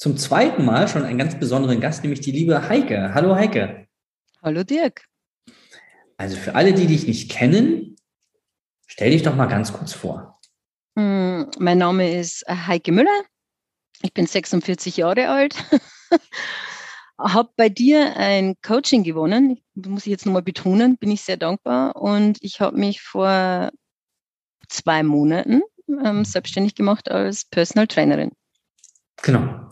zum zweiten Mal schon einen ganz besonderen Gast, nämlich die liebe Heike. Hallo Heike. Hallo Dirk. Also für alle, die dich nicht kennen, stell dich doch mal ganz kurz vor. Hm, mein Name ist äh, Heike Müller. Ich bin 46 Jahre alt. habe bei dir ein Coaching gewonnen. Muss ich jetzt nochmal betonen, bin ich sehr dankbar. Und ich habe mich vor zwei Monaten ähm, mhm. selbstständig gemacht als Personal Trainerin. Genau.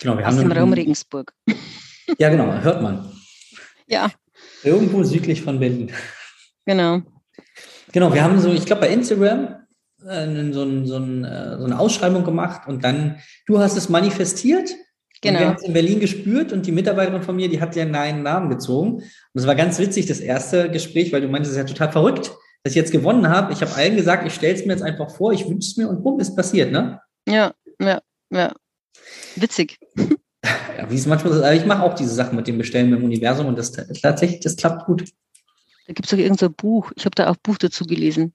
Genau, wir Aus haben dem Raum Regensburg. Ja, genau, hört man. Ja. Irgendwo südlich von Berlin. Genau. Genau, wir haben so, ich glaube bei Instagram äh, so, ein, so, ein, äh, so, eine Ausschreibung gemacht und dann, du hast es manifestiert. Genau. Und wir haben es in Berlin gespürt und die Mitarbeiterin von mir, die hat dir einen Namen gezogen. Und es war ganz witzig, das erste Gespräch, weil du meintest, es ist ja total verrückt, dass ich jetzt gewonnen habe. Ich habe allen gesagt, ich stelle es mir jetzt einfach vor, ich wünsche es mir und bumm, ist passiert, ne? Ja, ja, ja. Witzig. Ja, wie es manchmal so, ich mache auch diese Sachen mit dem Bestellen im Universum und das tatsächlich, das klappt gut. Da gibt es doch irgendein so Buch. Ich habe da auch Buch dazu gelesen.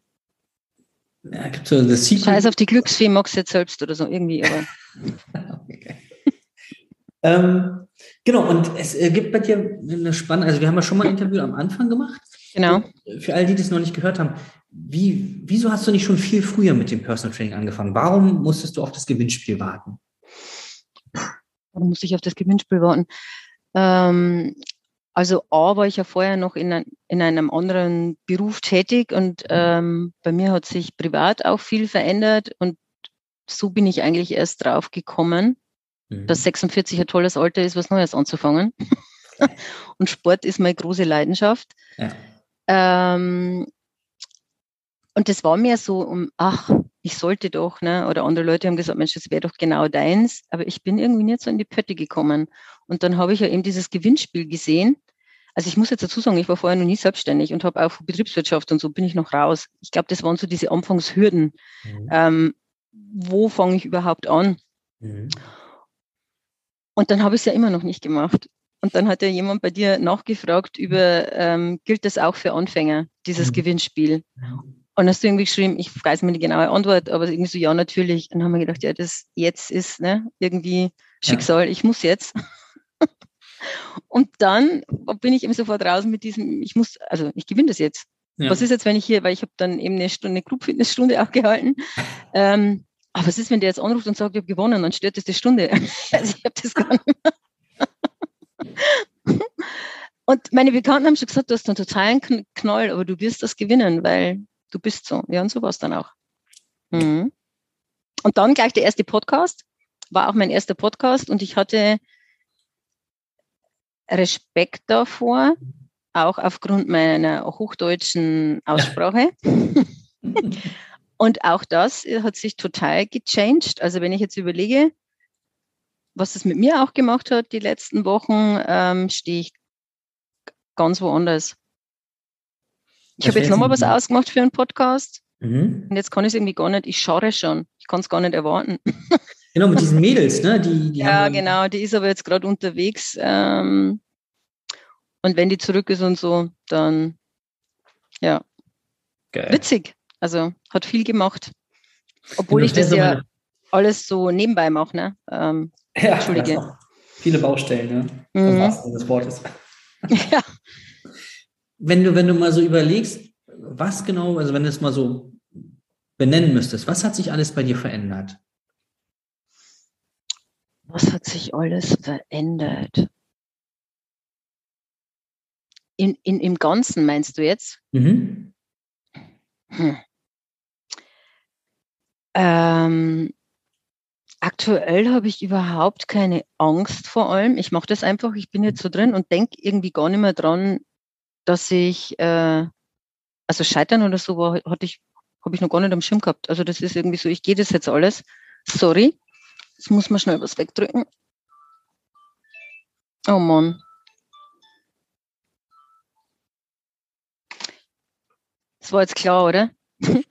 Ja, gibt so das Secret. Scheiß auf die Glücksfee, magst jetzt selbst oder so irgendwie, aber. okay. ähm, genau, und es äh, gibt bei dir eine spannende, also wir haben ja schon mal ein Interview am Anfang gemacht. Genau. Für all die, die es noch nicht gehört haben, wie, wieso hast du nicht schon viel früher mit dem Personal Training angefangen? Warum musstest du auf das Gewinnspiel warten? Warum musste ich auf das Gewinnspiel warten? Ähm, also A war ich ja vorher noch in, ein, in einem anderen Beruf tätig und mhm. ähm, bei mir hat sich privat auch viel verändert und so bin ich eigentlich erst drauf gekommen, mhm. dass 46 ein tolles Alter ist, was Neues anzufangen. und Sport ist meine große Leidenschaft. Ja. Ähm, und das war mir so um, ach, ich sollte doch, ne? Oder andere Leute haben gesagt, Mensch, das wäre doch genau deins. Aber ich bin irgendwie nicht so in die Pötte gekommen. Und dann habe ich ja eben dieses Gewinnspiel gesehen. Also ich muss jetzt dazu sagen, ich war vorher noch nie selbstständig und habe auch Betriebswirtschaft und so bin ich noch raus. Ich glaube, das waren so diese Anfangshürden. Mhm. Ähm, wo fange ich überhaupt an? Mhm. Und dann habe ich es ja immer noch nicht gemacht. Und dann hat ja jemand bei dir nachgefragt über, ähm, gilt das auch für Anfänger, dieses mhm. Gewinnspiel? Und hast du irgendwie geschrieben, ich weiß mir die genaue Antwort, aber irgendwie so, ja, natürlich. Und dann haben wir gedacht, ja, das jetzt ist ne, irgendwie Schicksal, ja. ich muss jetzt. Und dann bin ich eben sofort raus mit diesem, ich muss, also ich gewinne das jetzt. Ja. Was ist jetzt, wenn ich hier, weil ich habe dann eben eine Stunde, eine Club-Fitness-Stunde auch gehalten. ähm, aber was ist, wenn der jetzt anruft und sagt, ich habe gewonnen, dann stört das die Stunde. also ich habe das gar nicht mehr. und meine Bekannten haben schon gesagt, du hast einen totalen Knoll, aber du wirst das gewinnen, weil du bist so. Ja, und so war es dann auch. Mhm. Und dann gleich der erste Podcast, war auch mein erster Podcast und ich hatte Respekt davor, auch aufgrund meiner hochdeutschen Aussprache. und auch das hat sich total gechanged. Also wenn ich jetzt überlege, was es mit mir auch gemacht hat die letzten Wochen, ähm, stehe ich ganz woanders. Ich habe jetzt nochmal was ausgemacht für einen Podcast. Mhm. Und jetzt kann ich es irgendwie gar nicht, ich schaue schon. Ich kann es gar nicht erwarten. Genau, mit diesen Mädels, ne? Die, die ja, genau, die ist aber jetzt gerade unterwegs. Ähm, und wenn die zurück ist und so, dann Ja. Geil. Witzig. Also hat viel gemacht. Obwohl ich das ja alles so nebenbei mache, ne? Ähm, ja, Entschuldige. Viele Baustellen, ne? Mhm. Im des Wortes. Ja. Wenn du, wenn du mal so überlegst, was genau, also wenn du es mal so benennen müsstest, was hat sich alles bei dir verändert? Was hat sich alles verändert? In, in, Im Ganzen meinst du jetzt? Mhm. Hm. Ähm, aktuell habe ich überhaupt keine Angst vor allem. Ich mache das einfach, ich bin jetzt so drin und denke irgendwie gar nicht mehr dran, dass ich, äh, also Scheitern oder so hatte ich, habe ich noch gar nicht am Schirm gehabt. Also das ist irgendwie so, ich gehe das jetzt alles. Sorry. Jetzt muss man schnell was wegdrücken. Oh Mann. Das war jetzt klar, oder?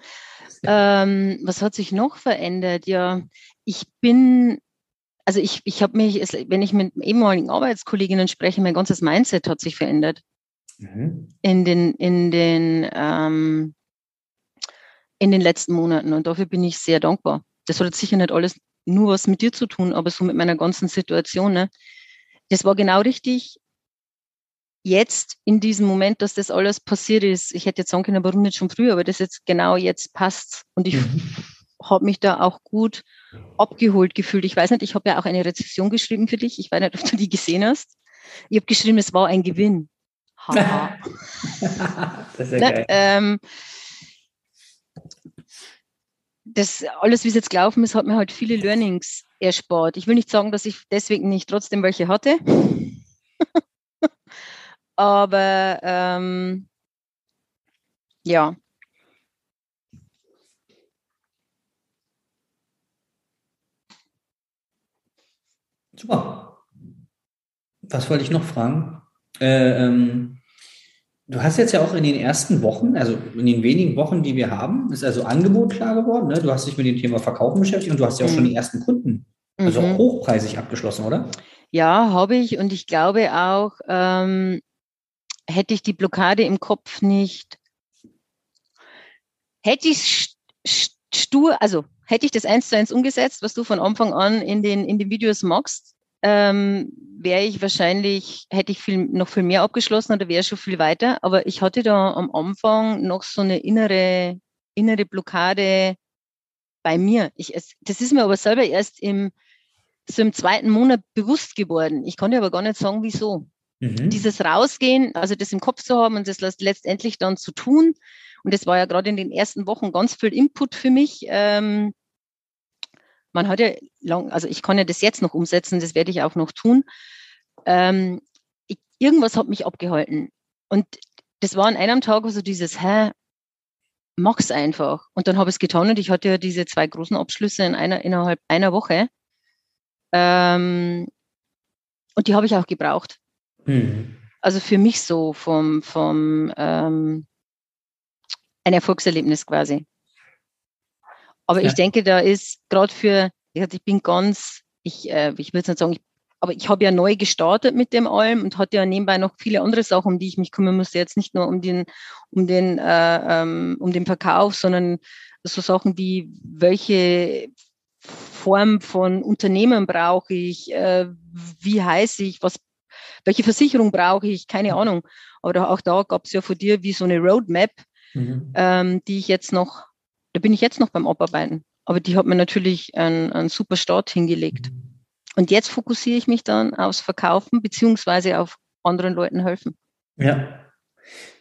ähm, was hat sich noch verändert? Ja, ich bin, also ich, ich habe mich, wenn ich mit ehemaligen Arbeitskolleginnen spreche, mein ganzes Mindset hat sich verändert. Mhm. In den, in den, ähm, in den letzten Monaten. Und dafür bin ich sehr dankbar. Das hat sicher nicht alles nur was mit dir zu tun, aber so mit meiner ganzen Situation. Ne? Das war genau richtig jetzt in diesem Moment, dass das alles passiert ist. Ich hätte jetzt sagen können, warum nicht schon früher, aber das jetzt genau jetzt passt. Und ich mhm. habe mich da auch gut abgeholt gefühlt. Ich weiß nicht, ich habe ja auch eine Rezession geschrieben für dich. Ich weiß nicht, ob du die gesehen hast. Ich habe geschrieben, es war ein Gewinn. Haha. das ist ja ne? geil. Ähm, das alles, wie es jetzt gelaufen ist, hat mir halt viele Learnings erspart. Ich will nicht sagen, dass ich deswegen nicht trotzdem welche hatte. Aber ähm, ja. Super. Was wollte ich noch fragen? Äh, ähm, du hast jetzt ja auch in den ersten Wochen, also in den wenigen Wochen, die wir haben, ist also Angebot klar geworden. Ne? Du hast dich mit dem Thema Verkaufen beschäftigt und du hast ja auch mhm. schon die ersten Kunden, also mhm. hochpreisig abgeschlossen, oder? Ja, habe ich. Und ich glaube auch, ähm, hätte ich die Blockade im Kopf nicht, hätte ich stur, also hätte ich das eins zu eins umgesetzt, was du von Anfang an in den, in den Videos magst, ähm, wäre ich wahrscheinlich, hätte ich viel, noch viel mehr abgeschlossen oder wäre schon viel weiter. Aber ich hatte da am Anfang noch so eine innere, innere Blockade bei mir. Ich, das ist mir aber selber erst im, so im zweiten Monat bewusst geworden. Ich konnte aber gar nicht sagen, wieso. Mhm. Dieses Rausgehen, also das im Kopf zu haben und das letztendlich dann zu tun. Und das war ja gerade in den ersten Wochen ganz viel Input für mich. Ähm, man hat ja lang, also ich kann ja das jetzt noch umsetzen, das werde ich auch noch tun. Ähm, ich, irgendwas hat mich abgehalten. Und das war an einem Tag so dieses, hä, mach's einfach. Und dann habe ich es getan und ich hatte ja diese zwei großen Abschlüsse in einer, innerhalb einer Woche. Ähm, und die habe ich auch gebraucht. Mhm. Also für mich so vom, vom ähm, ein Erfolgserlebnis quasi. Aber ja. ich denke, da ist gerade für, ich bin ganz, ich, äh, ich es nicht sagen, ich, aber ich habe ja neu gestartet mit dem allem und hatte ja nebenbei noch viele andere Sachen, um die ich mich kümmern musste. Jetzt nicht nur um den, um den, äh, ähm, um den Verkauf, sondern so Sachen wie welche Form von Unternehmen brauche ich, äh, wie heiße ich, was welche Versicherung brauche ich, keine Ahnung. Aber auch da gab es ja von dir wie so eine Roadmap, mhm. ähm, die ich jetzt noch, da bin ich jetzt noch beim Abarbeiten. Aber die hat mir natürlich einen, einen super Start hingelegt. Und jetzt fokussiere ich mich dann aufs Verkaufen beziehungsweise auf anderen Leuten helfen. Ja.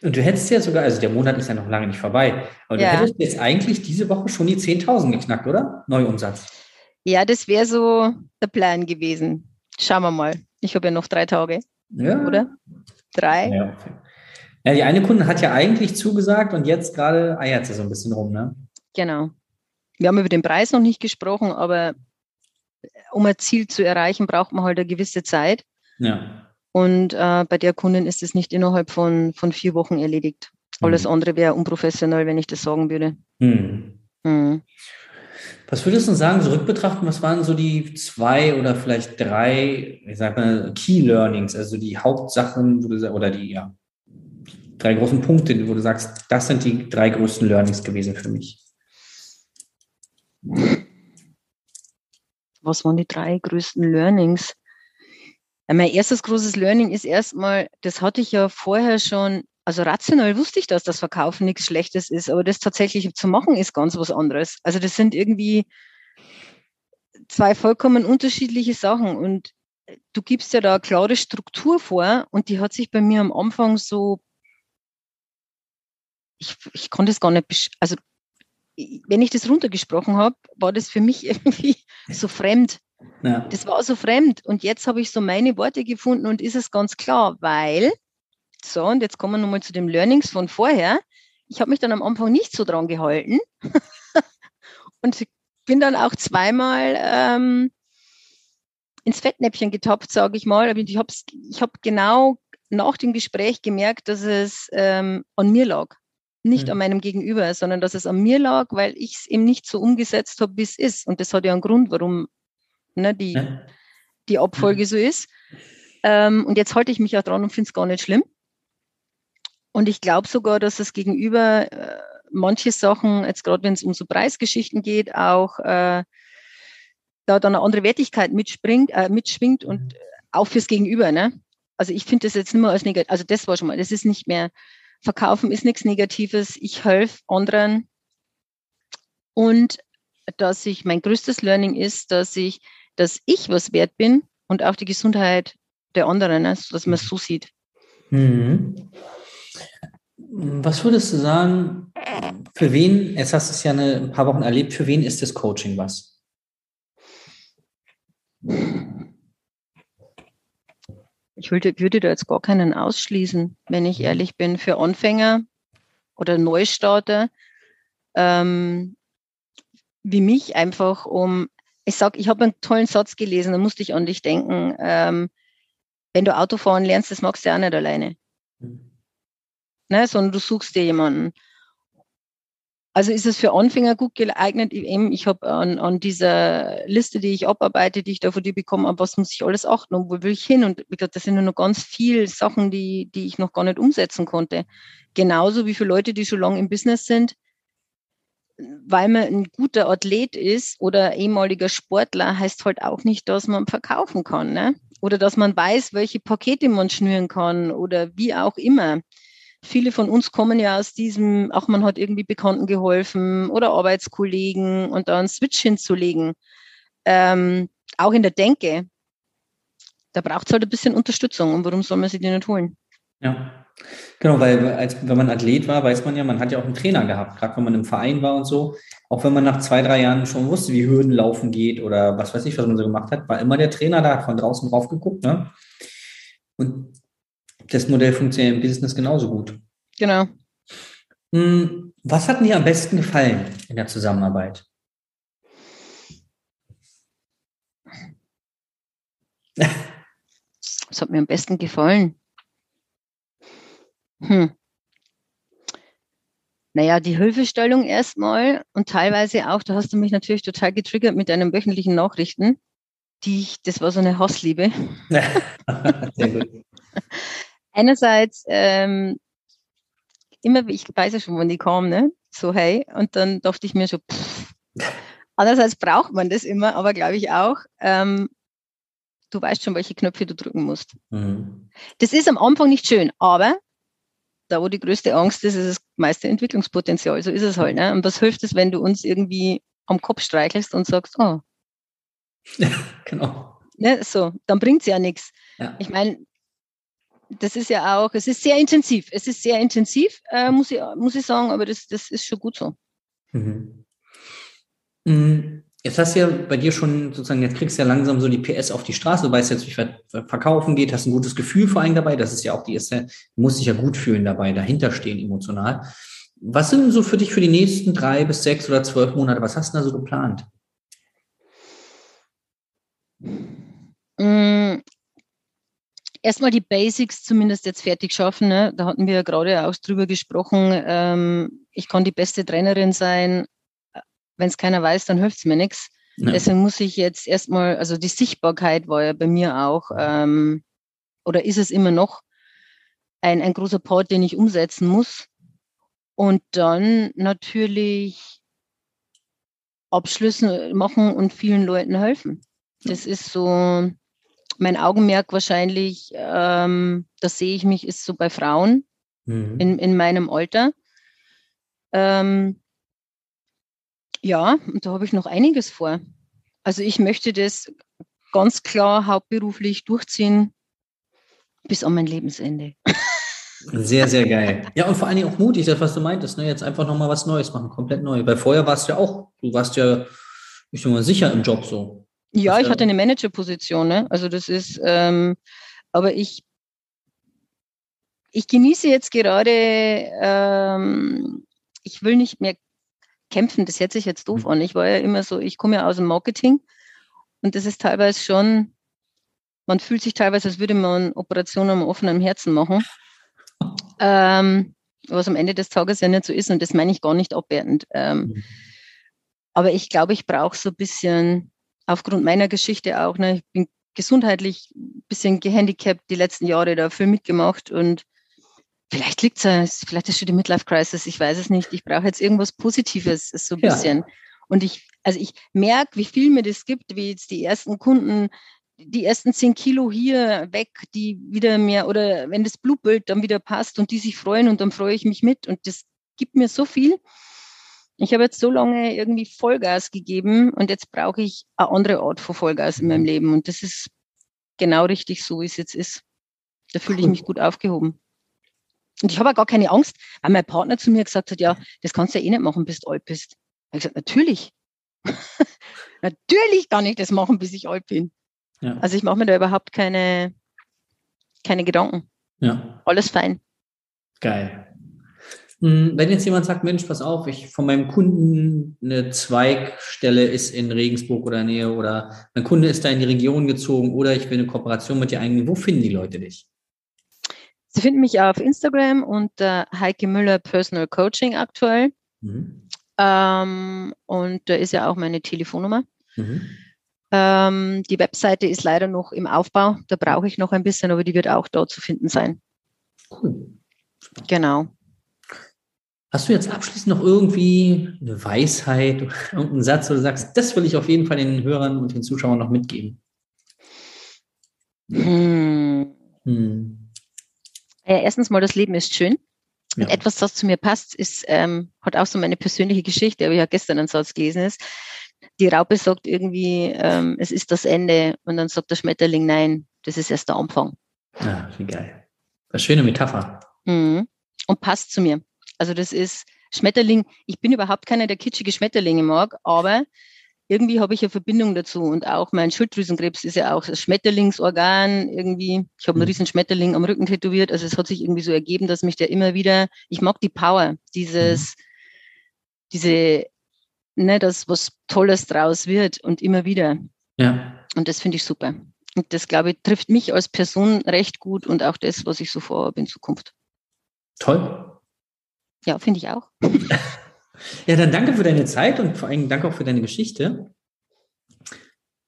Und du hättest ja sogar, also der Monat ist ja noch lange nicht vorbei, aber ja. du hättest jetzt eigentlich diese Woche schon die 10.000 geknackt, oder? Neuumsatz. Ja, das wäre so der Plan gewesen. Schauen wir mal. Ich habe ja noch drei Tage. Ja. Oder? Drei. Ja, okay. ja, die eine Kundin hat ja eigentlich zugesagt und jetzt gerade eiert sie so ein bisschen rum, ne? Genau. Wir haben über den Preis noch nicht gesprochen, aber um ein Ziel zu erreichen, braucht man halt eine gewisse Zeit. Ja. Und äh, bei der Kundin ist es nicht innerhalb von, von vier Wochen erledigt. Alles mhm. andere wäre unprofessionell, wenn ich das sagen würde. Mhm. Mhm. Was würdest du sagen, zurückbetrachten, was waren so die zwei oder vielleicht drei, ich sag mal, Key Learnings, also die Hauptsachen oder die, ja, drei großen Punkte, wo du sagst, das sind die drei größten Learnings gewesen für mich. Was waren die drei größten Learnings? Ja, mein erstes großes Learning ist erstmal, das hatte ich ja vorher schon, also rational wusste ich, dass das Verkaufen nichts Schlechtes ist, aber das tatsächlich zu machen ist ganz was anderes. Also das sind irgendwie zwei vollkommen unterschiedliche Sachen und du gibst ja da eine klare Struktur vor und die hat sich bei mir am Anfang so, ich, ich konnte es gar nicht, also wenn ich das runtergesprochen habe, war das für mich irgendwie so fremd. Ja. Das war so fremd. Und jetzt habe ich so meine Worte gefunden und ist es ganz klar, weil, so, und jetzt kommen wir nochmal zu dem Learnings von vorher. Ich habe mich dann am Anfang nicht so dran gehalten und bin dann auch zweimal ähm, ins Fettnäpfchen getappt, sage ich mal. Ich habe ich hab genau nach dem Gespräch gemerkt, dass es ähm, an mir lag. Nicht mhm. an meinem Gegenüber, sondern dass es an mir lag, weil ich es eben nicht so umgesetzt habe, wie es ist. Und das hat ja einen Grund, warum ne, die, ja. die Abfolge mhm. so ist. Ähm, und jetzt halte ich mich auch dran und finde es gar nicht schlimm. Und ich glaube sogar, dass das Gegenüber äh, manche Sachen, jetzt gerade wenn es um so Preisgeschichten geht, auch äh, da dann eine andere Wertigkeit mitspringt, äh, mitschwingt und mhm. auch fürs Gegenüber. Ne? Also ich finde das jetzt nicht mehr als negativ. Also das war schon mal, das ist nicht mehr, Verkaufen ist nichts Negatives. Ich helfe anderen. Und dass ich, mein größtes Learning ist, dass ich, dass ich was wert bin und auch die Gesundheit der anderen, ne? dass man es so sieht. Mhm. Was würdest du sagen, für wen, jetzt hast du es ja eine, ein paar Wochen erlebt, für wen ist das Coaching was? Ich würde, würde da jetzt gar keinen ausschließen, wenn ich ehrlich bin. Für Anfänger oder Neustarter ähm, wie mich einfach um, ich sag, ich habe einen tollen Satz gelesen, da musste ich an dich denken. Ähm, wenn du Autofahren lernst, das magst du ja auch nicht alleine. Mhm. Ne, sondern du suchst dir jemanden. Also ist es für Anfänger gut geeignet? Ich habe an, an dieser Liste, die ich abarbeite, die ich da von dir bekomme, an was muss ich alles achten und wo will ich hin? Und wie gesagt, das sind nur noch ganz viele Sachen, die, die ich noch gar nicht umsetzen konnte. Genauso wie für Leute, die schon lange im Business sind, weil man ein guter Athlet ist oder ehemaliger Sportler, heißt halt auch nicht, dass man verkaufen kann. Ne? Oder dass man weiß, welche Pakete man schnüren kann oder wie auch immer. Viele von uns kommen ja aus diesem, auch man hat irgendwie Bekannten geholfen oder Arbeitskollegen und da einen Switch hinzulegen. Ähm, auch in der Denke. Da braucht es halt ein bisschen Unterstützung. Und warum soll man sie die nicht holen? Ja, genau, weil als, wenn man Athlet war, weiß man ja, man hat ja auch einen Trainer gehabt, gerade wenn man im Verein war und so. Auch wenn man nach zwei, drei Jahren schon wusste, wie Hürden laufen geht oder was weiß ich, was man so gemacht hat, war immer der Trainer da, hat von draußen drauf geguckt. Ne? Und das Modell funktioniert im Business genauso gut. Genau. Hm, was hat dir am besten gefallen in der Zusammenarbeit? Was hat mir am besten gefallen? Hm. Naja, die Hilfestellung erstmal und teilweise auch, da hast du mich natürlich total getriggert mit deinen wöchentlichen Nachrichten, die ich, das war so eine Hassliebe. Sehr gut einerseits ähm, immer, ich weiß ja schon, wann die kommen, ne? so hey, und dann dachte ich mir so, pff. andererseits braucht man das immer, aber glaube ich auch, ähm, du weißt schon, welche Knöpfe du drücken musst. Mhm. Das ist am Anfang nicht schön, aber da, wo die größte Angst ist, ist das meiste Entwicklungspotenzial. So ist es halt. Ne? Und was hilft es, wenn du uns irgendwie am Kopf streichelst und sagst, oh. Ja, genau. Ne, so, dann bringt es ja nichts. Ja. Ich meine, das ist ja auch, es ist sehr intensiv. Es ist sehr intensiv, äh, muss, ich, muss ich sagen, aber das, das ist schon gut so. Mhm. mhm. Jetzt hast du ja bei dir schon sozusagen, jetzt kriegst du ja langsam so die PS auf die Straße, du weißt jetzt, wie verkaufen geht, hast ein gutes Gefühl vor allem dabei. Das ist ja auch die erste, du musst dich ja gut fühlen dabei, dahinter stehen emotional. Was sind so für dich für die nächsten drei bis sechs oder zwölf Monate? Was hast du da so geplant? Erstmal die Basics zumindest jetzt fertig schaffen. Ne? Da hatten wir ja gerade auch drüber gesprochen. Ähm, ich kann die beste Trainerin sein. Wenn es keiner weiß, dann hilft es mir nichts. Ja. Deswegen muss ich jetzt erstmal, also die Sichtbarkeit war ja bei mir auch, ähm, oder ist es immer noch, ein, ein großer Part, den ich umsetzen muss. Und dann natürlich Abschlüsse machen und vielen Leuten helfen. Das ist so mein Augenmerk wahrscheinlich, ähm, das sehe ich mich, ist so bei Frauen mhm. in, in meinem Alter. Ähm, ja, und da habe ich noch einiges vor. Also ich möchte das ganz klar hauptberuflich durchziehen bis an mein Lebensende. Sehr, sehr geil. Ja, und vor allen Dingen auch mutig, das, was du meintest, ne? jetzt einfach nochmal was Neues machen, komplett neu. Weil vorher warst du ja auch, du warst ja, ich bin mal sicher im Job so. Ja, ich hatte eine Managerposition, ne? Also das ist, ähm, aber ich, ich genieße jetzt gerade, ähm, ich will nicht mehr kämpfen, das hört sich jetzt doof mhm. an. Ich war ja immer so, ich komme ja aus dem Marketing und das ist teilweise schon, man fühlt sich teilweise, als würde man Operationen am offenen Herzen machen. Ähm, was am Ende des Tages ja nicht so ist und das meine ich gar nicht abwertend. Ähm, mhm. Aber ich glaube, ich brauche so ein bisschen, aufgrund meiner Geschichte auch, ne, ich bin gesundheitlich ein bisschen gehandicapt die letzten Jahre dafür mitgemacht und vielleicht liegt es, vielleicht ist schon die Midlife Crisis, ich weiß es nicht. Ich brauche jetzt irgendwas Positives, so ein bisschen. Ja. Und ich, also ich merke, wie viel mir das gibt, wie jetzt die ersten Kunden die ersten zehn Kilo hier weg, die wieder mehr oder wenn das Blutbild dann wieder passt und die sich freuen und dann freue ich mich mit und das gibt mir so viel. Ich habe jetzt so lange irgendwie Vollgas gegeben und jetzt brauche ich eine andere Art von Vollgas in meinem Leben und das ist genau richtig so, wie es jetzt ist. Da fühle ich mich gut aufgehoben. Und ich habe auch gar keine Angst, weil mein Partner zu mir gesagt hat, ja, das kannst du ja eh nicht machen, bis du alt bist. Ich habe gesagt, natürlich. natürlich kann ich das machen, bis ich alt bin. Ja. Also ich mache mir da überhaupt keine, keine Gedanken. Ja. Alles fein. Geil. Hm, wenn jetzt jemand sagt, Mensch, pass auf, ich von meinem Kunden eine Zweigstelle ist in Regensburg oder Nähe oder mein Kunde ist da in die Region gezogen oder ich will eine Kooperation mit dir eingehen, wo finden die Leute dich? Sie finden mich auf Instagram unter Heike Müller Personal Coaching aktuell. Mhm. Ähm, und da ist ja auch meine Telefonnummer. Mhm. Ähm, die Webseite ist leider noch im Aufbau. Da brauche ich noch ein bisschen, aber die wird auch dort zu finden sein. Cool. Genau. Hast du jetzt abschließend noch irgendwie eine Weisheit, irgendeinen Satz, wo du sagst, das will ich auf jeden Fall den Hörern und den Zuschauern noch mitgeben? Hm. Hm. Ja, erstens mal, das Leben ist schön. Ja. Und etwas, das zu mir passt, ist, ähm, hat auch so meine persönliche Geschichte, aber ich habe gestern einen Satz gelesen, ist, die Raupe sagt irgendwie, ähm, es ist das Ende und dann sagt der Schmetterling, nein, das ist erst der Anfang. Ja, ah, wie geil. Eine schöne Metapher. Mhm. Und passt zu mir. Also das ist Schmetterling, ich bin überhaupt keiner, der kitschige Schmetterlinge mag, aber irgendwie habe ich eine Verbindung dazu und auch mein Schilddrüsenkrebs ist ja auch das Schmetterlingsorgan irgendwie. Ich habe einen mhm. riesen Schmetterling am Rücken tätowiert, also es hat sich irgendwie so ergeben, dass mich der immer wieder, ich mag die Power, dieses, mhm. diese ne, dass was Tolles draus wird und immer wieder. Ja. Und das finde ich super. Und das, glaube ich, trifft mich als Person recht gut und auch das, was ich so vorhabe in Zukunft. Toll. Ja, finde ich auch. ja, dann danke für deine Zeit und vor allem danke auch für deine Geschichte.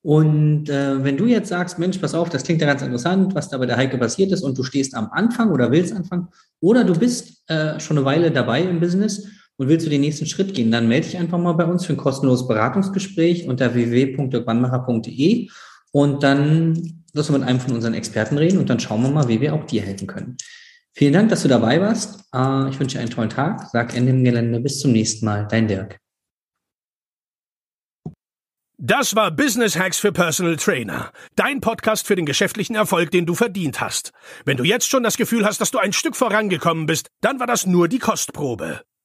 Und äh, wenn du jetzt sagst, Mensch, pass auf, das klingt ja ganz interessant, was da bei der Heike passiert ist und du stehst am Anfang oder willst anfangen oder du bist äh, schon eine Weile dabei im Business und willst du den nächsten Schritt gehen, dann melde dich einfach mal bei uns für ein kostenloses Beratungsgespräch unter www.dirkwannmacher.de und dann wirst du mit einem von unseren Experten reden und dann schauen wir mal, wie wir auch dir helfen können. Vielen Dank, dass du dabei warst. Äh, ich wünsche dir einen tollen Tag. Sag Ende im Gelände. Bis zum nächsten Mal. Dein Dirk. Das war Business Hacks für Personal Trainer. Dein Podcast für den geschäftlichen Erfolg, den du verdient hast. Wenn du jetzt schon das Gefühl hast, dass du ein Stück vorangekommen bist, dann war das nur die Kostprobe.